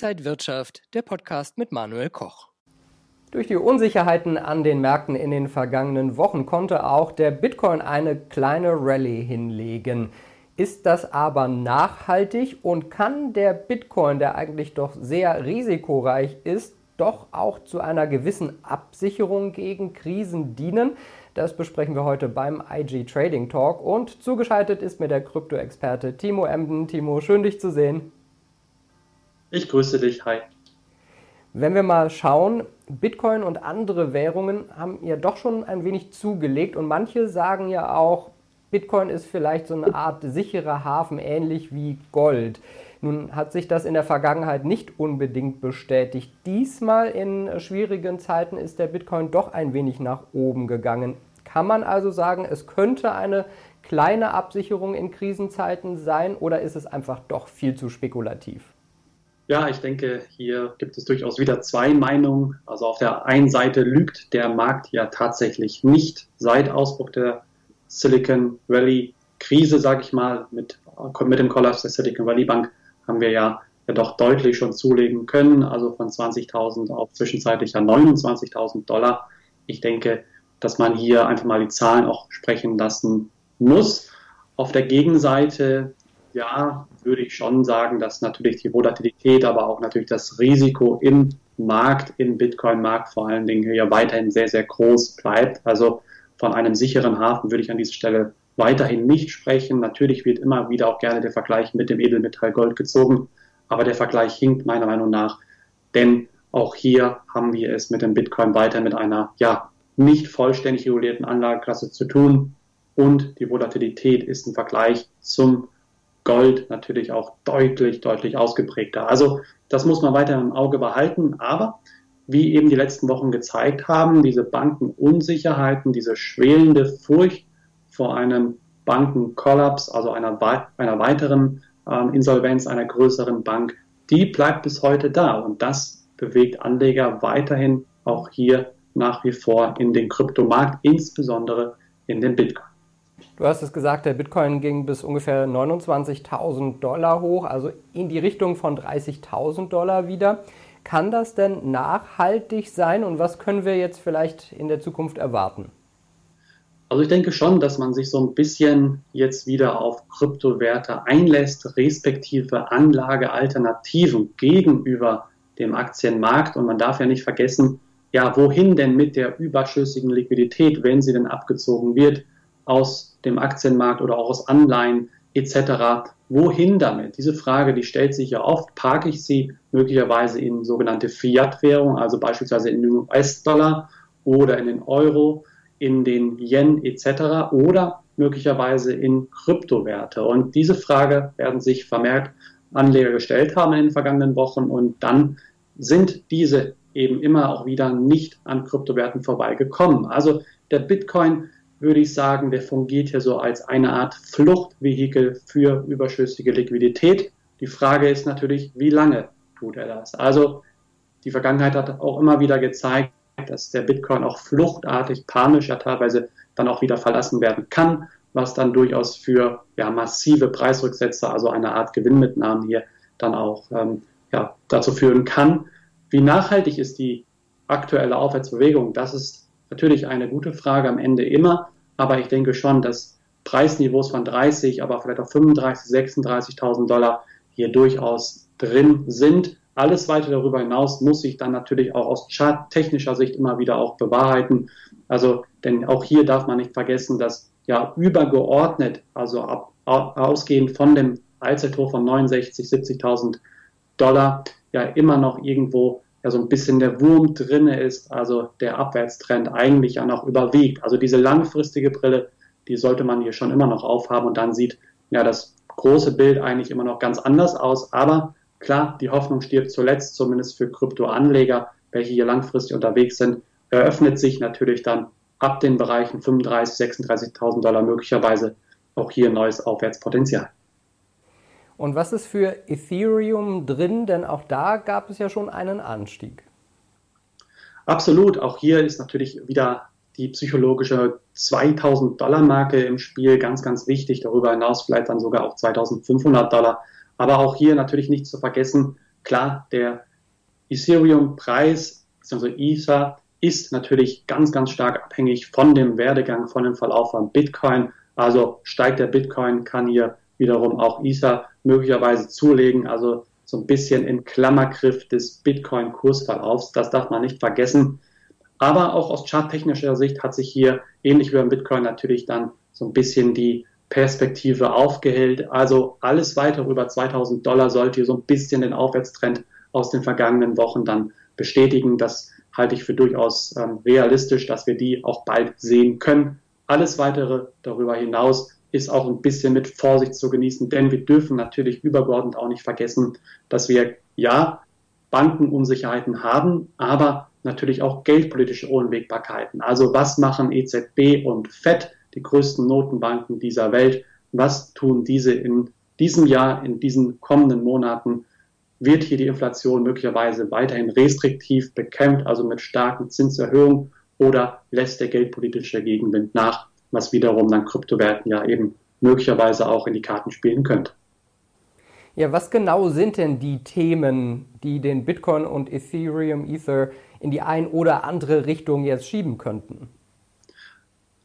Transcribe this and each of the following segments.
Inside Wirtschaft, der Podcast mit Manuel Koch. Durch die Unsicherheiten an den Märkten in den vergangenen Wochen konnte auch der Bitcoin eine kleine Rallye hinlegen. Ist das aber nachhaltig und kann der Bitcoin, der eigentlich doch sehr risikoreich ist, doch auch zu einer gewissen Absicherung gegen Krisen dienen? Das besprechen wir heute beim IG Trading Talk und zugeschaltet ist mir der Krypto-Experte Timo Emden. Timo, schön dich zu sehen. Ich grüße dich, hi. Wenn wir mal schauen, Bitcoin und andere Währungen haben ja doch schon ein wenig zugelegt und manche sagen ja auch, Bitcoin ist vielleicht so eine Art sicherer Hafen, ähnlich wie Gold. Nun hat sich das in der Vergangenheit nicht unbedingt bestätigt. Diesmal in schwierigen Zeiten ist der Bitcoin doch ein wenig nach oben gegangen. Kann man also sagen, es könnte eine kleine Absicherung in Krisenzeiten sein oder ist es einfach doch viel zu spekulativ? Ja, ich denke, hier gibt es durchaus wieder zwei Meinungen. Also auf der einen Seite lügt der Markt ja tatsächlich nicht. Seit Ausbruch der Silicon Valley Krise, sage ich mal, mit, mit dem Kollaps der Silicon Valley Bank haben wir ja, ja doch deutlich schon zulegen können. Also von 20.000 auf zwischenzeitlich ja 29.000 Dollar. Ich denke, dass man hier einfach mal die Zahlen auch sprechen lassen muss. Auf der Gegenseite ja, würde ich schon sagen, dass natürlich die Volatilität, aber auch natürlich das Risiko im Markt, im Bitcoin-Markt vor allen Dingen hier weiterhin sehr, sehr groß bleibt. Also von einem sicheren Hafen würde ich an dieser Stelle weiterhin nicht sprechen. Natürlich wird immer wieder auch gerne der Vergleich mit dem Edelmetall Gold gezogen, aber der Vergleich hinkt meiner Meinung nach, denn auch hier haben wir es mit dem Bitcoin weiter mit einer ja nicht vollständig regulierten Anlageklasse zu tun und die Volatilität ist im Vergleich zum Gold natürlich auch deutlich, deutlich ausgeprägter. Also das muss man weiter im Auge behalten. Aber wie eben die letzten Wochen gezeigt haben, diese Bankenunsicherheiten, diese schwelende Furcht vor einem Bankenkollaps, also einer, einer weiteren äh, Insolvenz einer größeren Bank, die bleibt bis heute da. Und das bewegt Anleger weiterhin auch hier nach wie vor in den Kryptomarkt, insbesondere in den Bitcoin. Du hast es gesagt, der Bitcoin ging bis ungefähr 29.000 Dollar hoch, also in die Richtung von 30.000 Dollar wieder. Kann das denn nachhaltig sein und was können wir jetzt vielleicht in der Zukunft erwarten? Also ich denke schon, dass man sich so ein bisschen jetzt wieder auf Kryptowerte einlässt, respektive Anlagealternativen gegenüber dem Aktienmarkt. Und man darf ja nicht vergessen, ja, wohin denn mit der überschüssigen Liquidität, wenn sie denn abgezogen wird? Aus dem Aktienmarkt oder auch aus Anleihen etc. Wohin damit? Diese Frage, die stellt sich ja oft. Parke ich sie möglicherweise in sogenannte Fiat-Währung, also beispielsweise in den US-Dollar oder in den Euro, in den Yen etc. oder möglicherweise in Kryptowerte? Und diese Frage werden sich vermehrt Anleger gestellt haben in den vergangenen Wochen und dann sind diese eben immer auch wieder nicht an Kryptowerten vorbeigekommen. Also der Bitcoin würde ich sagen, der fungiert hier so als eine Art Fluchtvehikel für überschüssige Liquidität. Die Frage ist natürlich, wie lange tut er das? Also die Vergangenheit hat auch immer wieder gezeigt, dass der Bitcoin auch fluchtartig, panisch ja teilweise dann auch wieder verlassen werden kann, was dann durchaus für ja, massive Preisrücksätze, also eine Art Gewinnmitnahmen hier dann auch ähm, ja, dazu führen kann. Wie nachhaltig ist die aktuelle Aufwärtsbewegung? Das ist natürlich eine gute Frage am Ende immer, aber ich denke schon, dass Preisniveaus von 30, aber vielleicht auch 35, 36.000 Dollar hier durchaus drin sind. Alles weiter darüber hinaus muss sich dann natürlich auch aus charttechnischer Sicht immer wieder auch bewahrheiten. Also, denn auch hier darf man nicht vergessen, dass ja übergeordnet, also ab, ausgehend von dem Allzeithoch von 69, 70.000 Dollar, ja immer noch irgendwo so ein bisschen der Wurm drinne ist, also der Abwärtstrend eigentlich ja noch überwiegt. Also diese langfristige Brille, die sollte man hier schon immer noch aufhaben und dann sieht ja das große Bild eigentlich immer noch ganz anders aus. Aber klar, die Hoffnung stirbt zuletzt, zumindest für Kryptoanleger, welche hier langfristig unterwegs sind, eröffnet sich natürlich dann ab den Bereichen 35.000, 36.000 Dollar möglicherweise auch hier neues Aufwärtspotenzial. Und was ist für Ethereum drin? Denn auch da gab es ja schon einen Anstieg. Absolut. Auch hier ist natürlich wieder die psychologische 2000 Dollar Marke im Spiel ganz, ganz wichtig. Darüber hinaus vielleicht dann sogar auch 2500 Dollar. Aber auch hier natürlich nicht zu vergessen, klar, der Ethereum-Preis, also Ether, ist natürlich ganz, ganz stark abhängig von dem Werdegang, von dem Verlauf von Bitcoin. Also steigt der Bitcoin, kann hier wiederum auch Ether möglicherweise zulegen. Also so ein bisschen in Klammergriff des Bitcoin-Kursverlaufs. Das darf man nicht vergessen. Aber auch aus charttechnischer Sicht hat sich hier ähnlich wie beim Bitcoin natürlich dann so ein bisschen die Perspektive aufgehellt. Also alles weiter über 2000 Dollar sollte hier so ein bisschen den Aufwärtstrend aus den vergangenen Wochen dann bestätigen. Das halte ich für durchaus ähm, realistisch, dass wir die auch bald sehen können. Alles weitere darüber hinaus ist auch ein bisschen mit Vorsicht zu genießen, denn wir dürfen natürlich übergeordnet auch nicht vergessen, dass wir ja Bankenunsicherheiten haben, aber natürlich auch geldpolitische Unwägbarkeiten. Also was machen EZB und FED, die größten Notenbanken dieser Welt? Was tun diese in diesem Jahr, in diesen kommenden Monaten? Wird hier die Inflation möglicherweise weiterhin restriktiv bekämpft, also mit starken Zinserhöhungen, oder lässt der geldpolitische Gegenwind nach, was wiederum dann Kryptowerten ja eben möglicherweise auch in die Karten spielen könnte? Ja, was genau sind denn die Themen, die den Bitcoin und Ethereum Ether in die ein oder andere Richtung jetzt schieben könnten?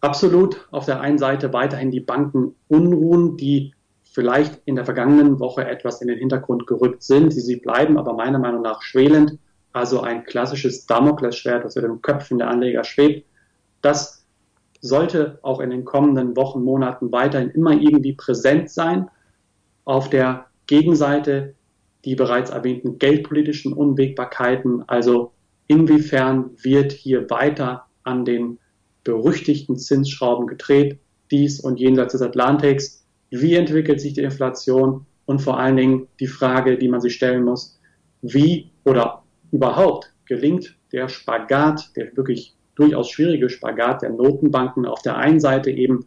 Absolut. Auf der einen Seite weiterhin die Bankenunruhen, die vielleicht in der vergangenen Woche etwas in den Hintergrund gerückt sind. Sie bleiben aber meiner Meinung nach schwelend. Also ein klassisches Damoklesschwert, das über den Köpfen der Anleger schwebt. Das sollte auch in den kommenden Wochen, Monaten weiterhin immer irgendwie präsent sein. Auf der Gegenseite die bereits erwähnten geldpolitischen Unwägbarkeiten, also inwiefern wird hier weiter an den berüchtigten Zinsschrauben gedreht, dies und jenseits des Atlantiks, wie entwickelt sich die Inflation und vor allen Dingen die Frage, die man sich stellen muss, wie oder überhaupt gelingt der Spagat, der wirklich durchaus schwierige Spagat der Notenbanken auf der einen Seite eben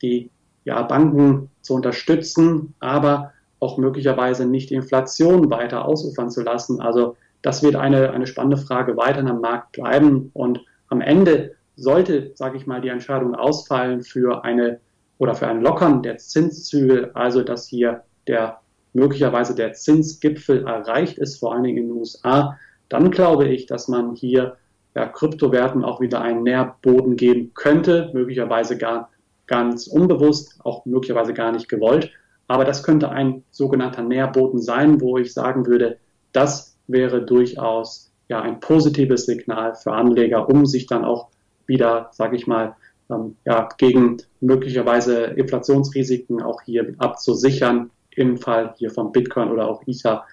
die ja, Banken zu unterstützen, aber auch möglicherweise nicht die Inflation weiter ausufern zu lassen. Also das wird eine, eine spannende Frage weiterhin am Markt bleiben. Und am Ende sollte, sage ich mal, die Entscheidung ausfallen für eine oder für ein Lockern der Zinszügel, also dass hier der möglicherweise der Zinsgipfel erreicht ist, vor allen Dingen in den USA, dann glaube ich, dass man hier ja, Kryptowerten auch wieder einen Nährboden geben könnte, möglicherweise gar ganz unbewusst, auch möglicherweise gar nicht gewollt. Aber das könnte ein sogenannter Nährboden sein, wo ich sagen würde, das wäre durchaus ja ein positives Signal für Anleger, um sich dann auch wieder, sage ich mal, ähm, ja, gegen möglicherweise Inflationsrisiken auch hier abzusichern, im Fall hier von Bitcoin oder auch Ether.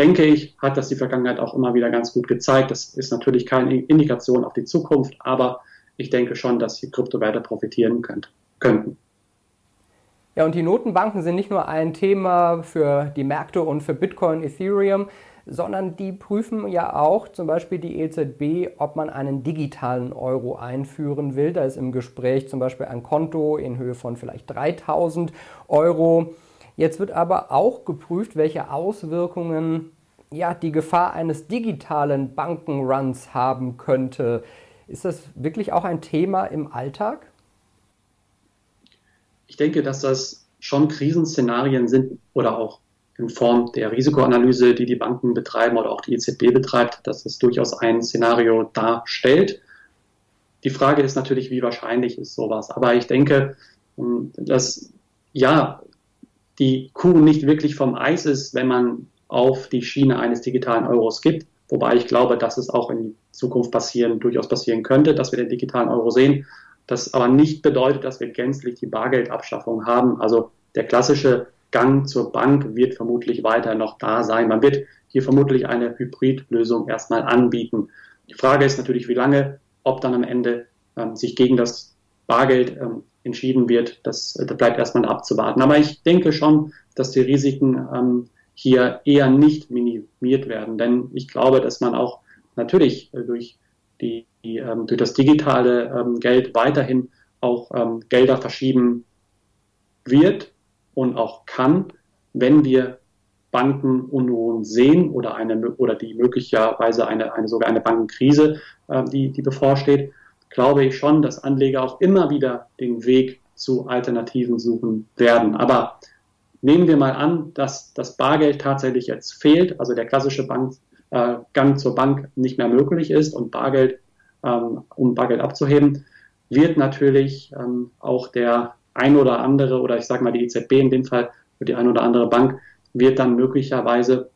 Denke ich, hat das die Vergangenheit auch immer wieder ganz gut gezeigt. Das ist natürlich keine Indikation auf die Zukunft, aber ich denke schon, dass die Kryptowerte profitieren könnt, könnten. Ja, und die Notenbanken sind nicht nur ein Thema für die Märkte und für Bitcoin, Ethereum, sondern die prüfen ja auch zum Beispiel die EZB, ob man einen digitalen Euro einführen will. Da ist im Gespräch zum Beispiel ein Konto in Höhe von vielleicht 3000 Euro. Jetzt wird aber auch geprüft, welche Auswirkungen ja, die Gefahr eines digitalen Bankenruns haben könnte. Ist das wirklich auch ein Thema im Alltag? Ich denke, dass das schon Krisenszenarien sind oder auch in Form der Risikoanalyse, die die Banken betreiben oder auch die EZB betreibt, dass es durchaus ein Szenario darstellt. Die Frage ist natürlich, wie wahrscheinlich ist sowas. Aber ich denke, ähm, dass ja, die Kuh nicht wirklich vom Eis ist, wenn man auf die Schiene eines digitalen Euros gibt. Wobei ich glaube, dass es auch in Zukunft passieren, durchaus passieren könnte, dass wir den digitalen Euro sehen. Das aber nicht bedeutet, dass wir gänzlich die Bargeldabschaffung haben. Also der klassische Gang zur Bank wird vermutlich weiter noch da sein. Man wird hier vermutlich eine Hybridlösung erstmal anbieten. Die Frage ist natürlich, wie lange, ob dann am Ende ähm, sich gegen das Bargeld ähm, entschieden wird. Das, das bleibt erstmal abzuwarten. Aber ich denke schon, dass die Risiken ähm, hier eher nicht minimiert werden. Denn ich glaube, dass man auch natürlich äh, durch, die, die ähm, durch das digitale ähm, Geld weiterhin auch ähm, Gelder verschieben wird und auch kann, wenn wir Bankenunruhen sehen oder eine oder die möglicherweise eine, eine sogar eine Bankenkrise, äh, die, die bevorsteht, glaube ich schon, dass Anleger auch immer wieder den Weg zu Alternativen suchen werden. Aber nehmen wir mal an, dass das Bargeld tatsächlich jetzt fehlt, also der klassische Bank, äh, Gang zur Bank nicht mehr möglich ist und Bargeld, ähm, um Bargeld abzuheben, wird natürlich ähm, auch der ein oder andere, oder ich sage mal die EZB in dem Fall, die ein oder andere Bank, wird dann möglicherweise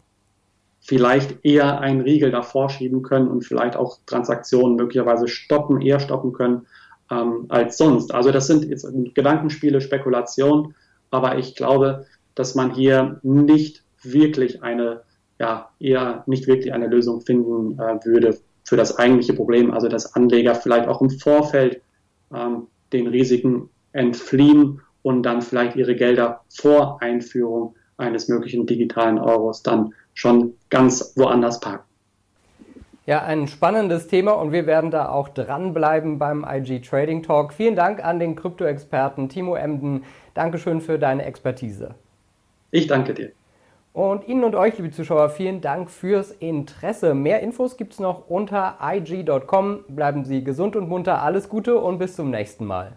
vielleicht eher einen Riegel davor schieben können und vielleicht auch Transaktionen möglicherweise stoppen, eher stoppen können ähm, als sonst. Also das sind jetzt Gedankenspiele, Spekulationen, aber ich glaube, dass man hier nicht wirklich eine, ja, eher nicht wirklich eine Lösung finden äh, würde für das eigentliche Problem, also dass Anleger vielleicht auch im Vorfeld ähm, den Risiken entfliehen und dann vielleicht ihre Gelder vor Einführung eines möglichen digitalen Euros dann schon ganz woanders parken. Ja, ein spannendes Thema und wir werden da auch dranbleiben beim IG Trading Talk. Vielen Dank an den Krypto-Experten Timo Emden. Dankeschön für deine Expertise. Ich danke dir. Und Ihnen und euch, liebe Zuschauer, vielen Dank fürs Interesse. Mehr Infos gibt es noch unter ig.com. Bleiben Sie gesund und munter. Alles Gute und bis zum nächsten Mal.